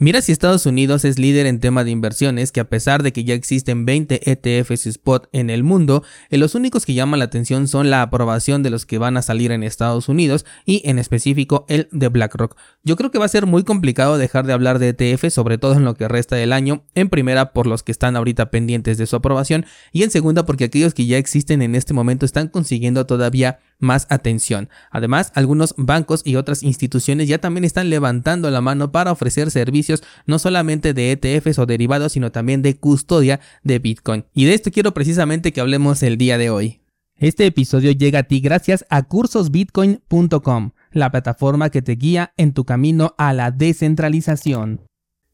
Mira si Estados Unidos es líder en tema de inversiones, que a pesar de que ya existen 20 ETFs spot en el mundo, eh, los únicos que llaman la atención son la aprobación de los que van a salir en Estados Unidos y en específico el de BlackRock. Yo creo que va a ser muy complicado dejar de hablar de ETF, sobre todo en lo que resta del año, en primera por los que están ahorita pendientes de su aprobación y en segunda porque aquellos que ya existen en este momento están consiguiendo todavía más atención. Además, algunos bancos y otras instituciones ya también están levantando la mano para ofrecer servicios no solamente de ETFs o derivados, sino también de custodia de Bitcoin. Y de esto quiero precisamente que hablemos el día de hoy. Este episodio llega a ti gracias a cursosbitcoin.com, la plataforma que te guía en tu camino a la descentralización.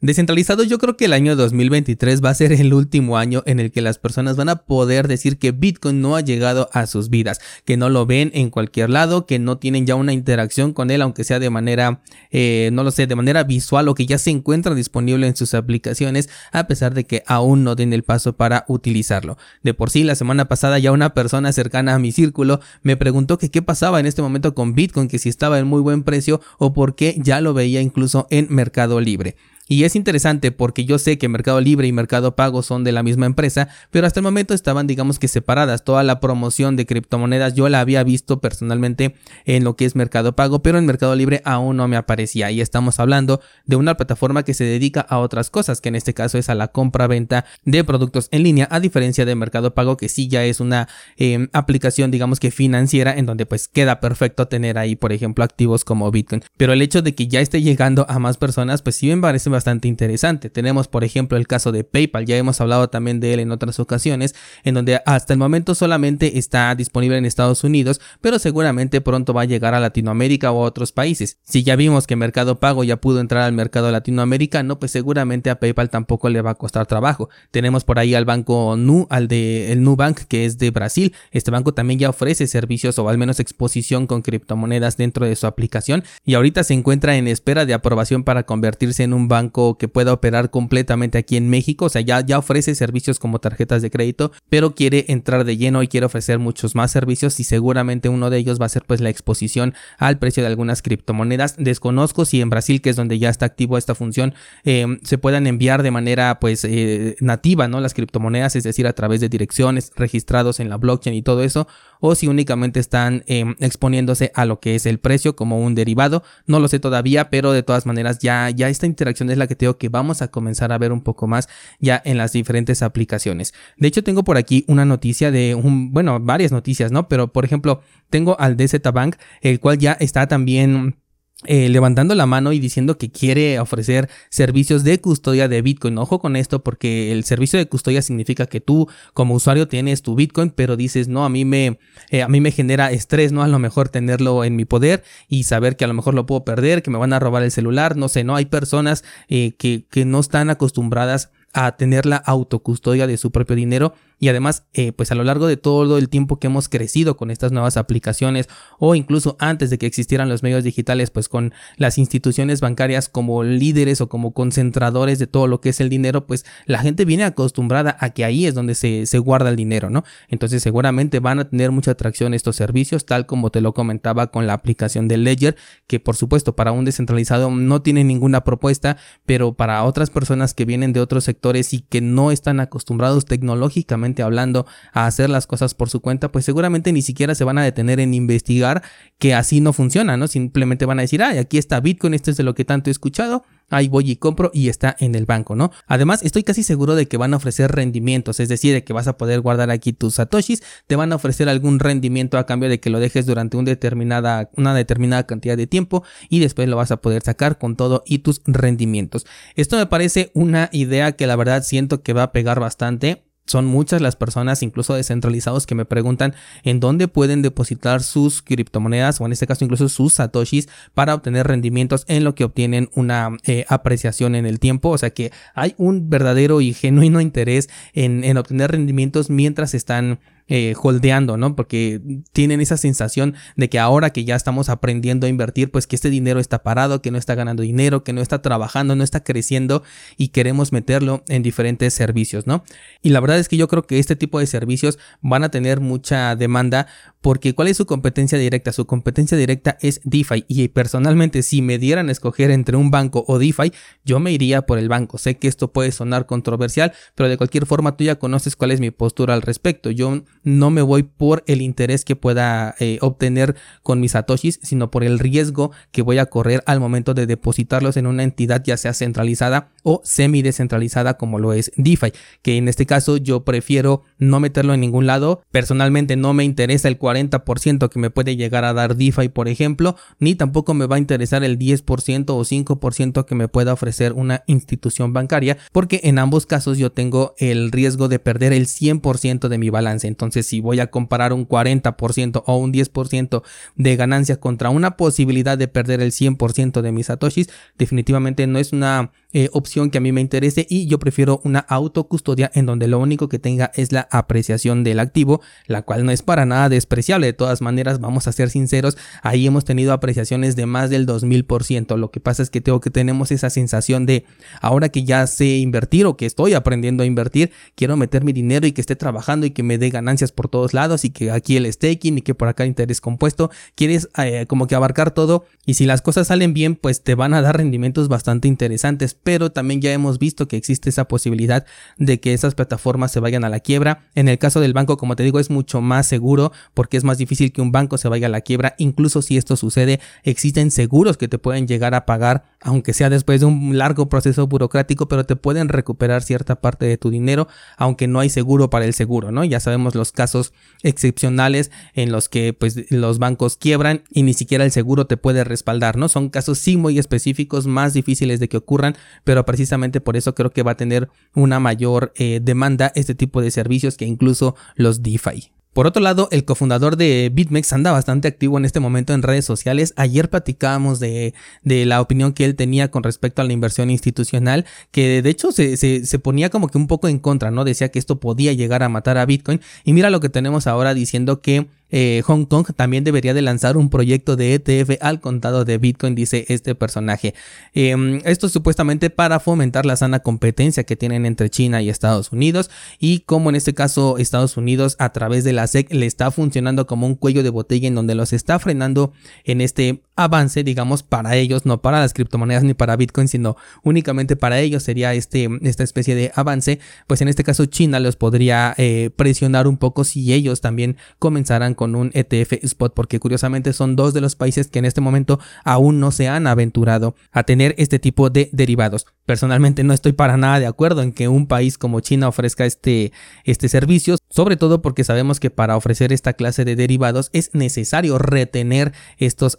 Descentralizado yo creo que el año 2023 va a ser el último año en el que las personas van a poder decir que Bitcoin no ha llegado a sus vidas, que no lo ven en cualquier lado, que no tienen ya una interacción con él, aunque sea de manera, eh, no lo sé, de manera visual o que ya se encuentra disponible en sus aplicaciones, a pesar de que aún no den el paso para utilizarlo. De por sí, la semana pasada ya una persona cercana a mi círculo me preguntó que qué pasaba en este momento con Bitcoin, que si estaba en muy buen precio o por qué ya lo veía incluso en Mercado Libre. Y es interesante porque yo sé que Mercado Libre y Mercado Pago son de la misma empresa, pero hasta el momento estaban digamos que separadas. Toda la promoción de criptomonedas yo la había visto personalmente en lo que es Mercado Pago, pero en Mercado Libre aún no me aparecía. Y estamos hablando de una plataforma que se dedica a otras cosas, que en este caso es a la compra-venta de productos en línea, a diferencia de Mercado Pago, que sí ya es una em, aplicación digamos que financiera en donde pues queda perfecto tener ahí, por ejemplo, activos como Bitcoin. Pero el hecho de que ya esté llegando a más personas, pues sí me parece bastante interesante. Tenemos, por ejemplo, el caso de PayPal, ya hemos hablado también de él en otras ocasiones, en donde hasta el momento solamente está disponible en Estados Unidos, pero seguramente pronto va a llegar a Latinoamérica o a otros países. Si ya vimos que Mercado Pago ya pudo entrar al mercado latinoamericano, pues seguramente a PayPal tampoco le va a costar trabajo. Tenemos por ahí al banco Nu, al de el Nubank, que es de Brasil. Este banco también ya ofrece servicios o al menos exposición con criptomonedas dentro de su aplicación y ahorita se encuentra en espera de aprobación para convertirse en un banco que pueda operar completamente aquí en México, o sea, ya, ya ofrece servicios como tarjetas de crédito, pero quiere entrar de lleno y quiere ofrecer muchos más servicios y seguramente uno de ellos va a ser pues la exposición al precio de algunas criptomonedas. Desconozco si en Brasil, que es donde ya está activo esta función, em, se puedan enviar de manera pues eh, nativa, ¿no? Las criptomonedas, es decir, a través de direcciones registrados en la blockchain y todo eso, o si únicamente están em, exponiéndose a lo que es el precio como un derivado. No lo sé todavía, pero de todas maneras ya, ya esta interacción es la que tengo que vamos a comenzar a ver un poco más ya en las diferentes aplicaciones. De hecho, tengo por aquí una noticia de un, bueno, varias noticias, ¿no? Pero por ejemplo, tengo al DZ Bank, el cual ya está también eh, levantando la mano y diciendo que quiere ofrecer servicios de custodia de Bitcoin. Ojo con esto porque el servicio de custodia significa que tú como usuario tienes tu Bitcoin, pero dices, no, a mí me, eh, a mí me genera estrés, ¿no? A lo mejor tenerlo en mi poder y saber que a lo mejor lo puedo perder, que me van a robar el celular, no sé, ¿no? Hay personas eh, que, que no están acostumbradas a tener la autocustodia de su propio dinero y además eh, pues a lo largo de todo el tiempo que hemos crecido con estas nuevas aplicaciones o incluso antes de que existieran los medios digitales pues con las instituciones bancarias como líderes o como concentradores de todo lo que es el dinero pues la gente viene acostumbrada a que ahí es donde se, se guarda el dinero no entonces seguramente van a tener mucha atracción estos servicios tal como te lo comentaba con la aplicación de Ledger que por supuesto para un descentralizado no tiene ninguna propuesta pero para otras personas que vienen de otros sectores y que no están acostumbrados tecnológicamente hablando a hacer las cosas por su cuenta, pues seguramente ni siquiera se van a detener en investigar que así no funciona, ¿no? Simplemente van a decir, ay, aquí está Bitcoin, esto es de lo que tanto he escuchado, ahí voy y compro y está en el banco, ¿no? Además, estoy casi seguro de que van a ofrecer rendimientos, es decir, de que vas a poder guardar aquí tus satoshis, te van a ofrecer algún rendimiento a cambio de que lo dejes durante una determinada, una determinada cantidad de tiempo y después lo vas a poder sacar con todo y tus rendimientos. Esto me parece una idea que la verdad siento que va a pegar bastante son muchas las personas, incluso descentralizados, que me preguntan en dónde pueden depositar sus criptomonedas o en este caso incluso sus satoshis para obtener rendimientos en lo que obtienen una eh, apreciación en el tiempo. O sea que hay un verdadero y genuino interés en, en obtener rendimientos mientras están eh, holdeando, ¿no? Porque tienen esa sensación de que ahora que ya estamos aprendiendo a invertir, pues que este dinero está parado, que no está ganando dinero, que no está trabajando, no está creciendo y queremos meterlo en diferentes servicios, ¿no? Y la verdad es que yo creo que este tipo de servicios van a tener mucha demanda porque ¿cuál es su competencia directa? Su competencia directa es DeFi y personalmente si me dieran a escoger entre un banco o DeFi, yo me iría por el banco. Sé que esto puede sonar controversial, pero de cualquier forma tú ya conoces cuál es mi postura al respecto. Yo no me voy por el interés que pueda eh, obtener con mis satoshis, sino por el riesgo que voy a correr al momento de depositarlos en una entidad ya sea centralizada o semi descentralizada como lo es DeFi, que en este caso yo prefiero no meterlo en ningún lado. Personalmente no me interesa el 40% que me puede llegar a dar DeFi, por ejemplo, ni tampoco me va a interesar el 10% o 5% que me pueda ofrecer una institución bancaria, porque en ambos casos yo tengo el riesgo de perder el 100% de mi balance. Entonces, si voy a comparar un 40% o un 10% de ganancia contra una posibilidad de perder el 100% de mis satoshis, definitivamente no es una eh, opción que a mí me interese y yo prefiero una autocustodia en donde lo único que tenga es la apreciación del activo, la cual no es para nada despreciable. De todas maneras, vamos a ser sinceros, ahí hemos tenido apreciaciones de más del 2000%. Lo que pasa es que tengo que tenemos esa sensación de ahora que ya sé invertir o que estoy aprendiendo a invertir, quiero meter mi dinero y que esté trabajando y que me dé ganancias por todos lados y que aquí el staking y que por acá interés compuesto. Quieres eh, como que abarcar todo y si las cosas salen bien, pues te van a dar rendimientos bastante interesantes pero también ya hemos visto que existe esa posibilidad de que esas plataformas se vayan a la quiebra. En el caso del banco, como te digo, es mucho más seguro porque es más difícil que un banco se vaya a la quiebra. Incluso si esto sucede, existen seguros que te pueden llegar a pagar, aunque sea después de un largo proceso burocrático, pero te pueden recuperar cierta parte de tu dinero, aunque no hay seguro para el seguro, ¿no? Ya sabemos los casos excepcionales en los que pues los bancos quiebran y ni siquiera el seguro te puede respaldar, ¿no? Son casos sí muy específicos, más difíciles de que ocurran, pero precisamente por eso creo que va a tener una mayor eh, demanda este tipo de servicios que incluso los DeFi. Por otro lado, el cofundador de BitMEX anda bastante activo en este momento en redes sociales. Ayer platicábamos de, de la opinión que él tenía con respecto a la inversión institucional, que de hecho se, se, se, ponía como que un poco en contra, ¿no? Decía que esto podía llegar a matar a Bitcoin. Y mira lo que tenemos ahora diciendo que eh, Hong Kong también debería de lanzar un proyecto de ETF al contado de Bitcoin, dice este personaje. Em, esto supuestamente para fomentar la sana competencia que tienen entre China y Estados Unidos y como en este caso Estados Unidos a través de la SEC le está funcionando como un cuello de botella en donde los está frenando en este avance, digamos, para ellos, no para las criptomonedas ni para Bitcoin, sino únicamente para ellos sería este, esta especie de avance, pues en este caso China los podría eh, presionar un poco si ellos también comenzaran con un ETF spot, porque curiosamente son dos de los países que en este momento aún no se han aventurado a tener este tipo de derivados. Personalmente no estoy para nada de acuerdo en que un país como China ofrezca este, este servicio, sobre todo porque sabemos que para ofrecer esta clase de derivados es necesario retener estos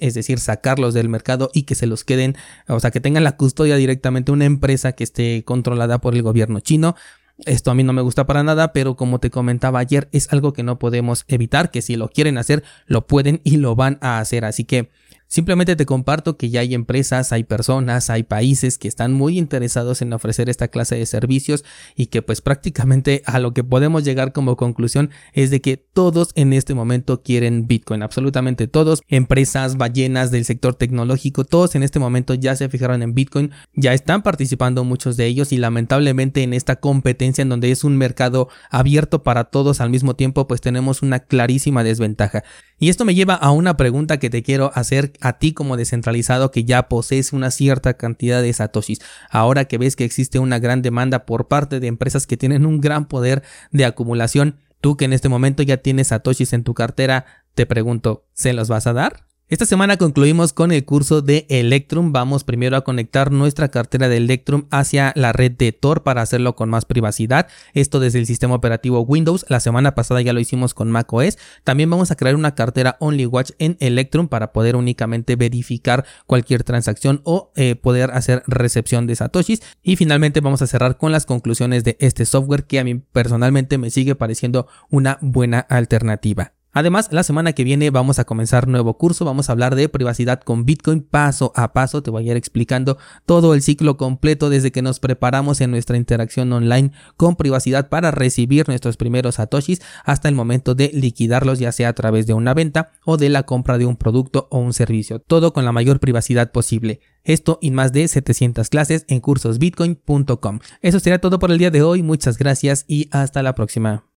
es decir, sacarlos del mercado y que se los queden, o sea, que tengan la custodia directamente una empresa que esté controlada por el gobierno chino. Esto a mí no me gusta para nada, pero como te comentaba ayer, es algo que no podemos evitar, que si lo quieren hacer, lo pueden y lo van a hacer. Así que Simplemente te comparto que ya hay empresas, hay personas, hay países que están muy interesados en ofrecer esta clase de servicios y que pues prácticamente a lo que podemos llegar como conclusión es de que todos en este momento quieren Bitcoin, absolutamente todos, empresas, ballenas del sector tecnológico, todos en este momento ya se fijaron en Bitcoin, ya están participando muchos de ellos y lamentablemente en esta competencia en donde es un mercado abierto para todos al mismo tiempo pues tenemos una clarísima desventaja. Y esto me lleva a una pregunta que te quiero hacer a ti como descentralizado que ya posees una cierta cantidad de satoshis. Ahora que ves que existe una gran demanda por parte de empresas que tienen un gran poder de acumulación, tú que en este momento ya tienes satoshis en tu cartera, te pregunto, ¿se los vas a dar? Esta semana concluimos con el curso de Electrum. Vamos primero a conectar nuestra cartera de Electrum hacia la red de Tor para hacerlo con más privacidad. Esto desde el sistema operativo Windows. La semana pasada ya lo hicimos con macOS. También vamos a crear una cartera OnlyWatch en Electrum para poder únicamente verificar cualquier transacción o eh, poder hacer recepción de satoshis. Y finalmente vamos a cerrar con las conclusiones de este software que a mí personalmente me sigue pareciendo una buena alternativa. Además, la semana que viene vamos a comenzar nuevo curso, vamos a hablar de privacidad con Bitcoin paso a paso, te voy a ir explicando todo el ciclo completo desde que nos preparamos en nuestra interacción online con privacidad para recibir nuestros primeros satoshis hasta el momento de liquidarlos ya sea a través de una venta o de la compra de un producto o un servicio, todo con la mayor privacidad posible. Esto y más de 700 clases en cursosbitcoin.com. Eso será todo por el día de hoy, muchas gracias y hasta la próxima.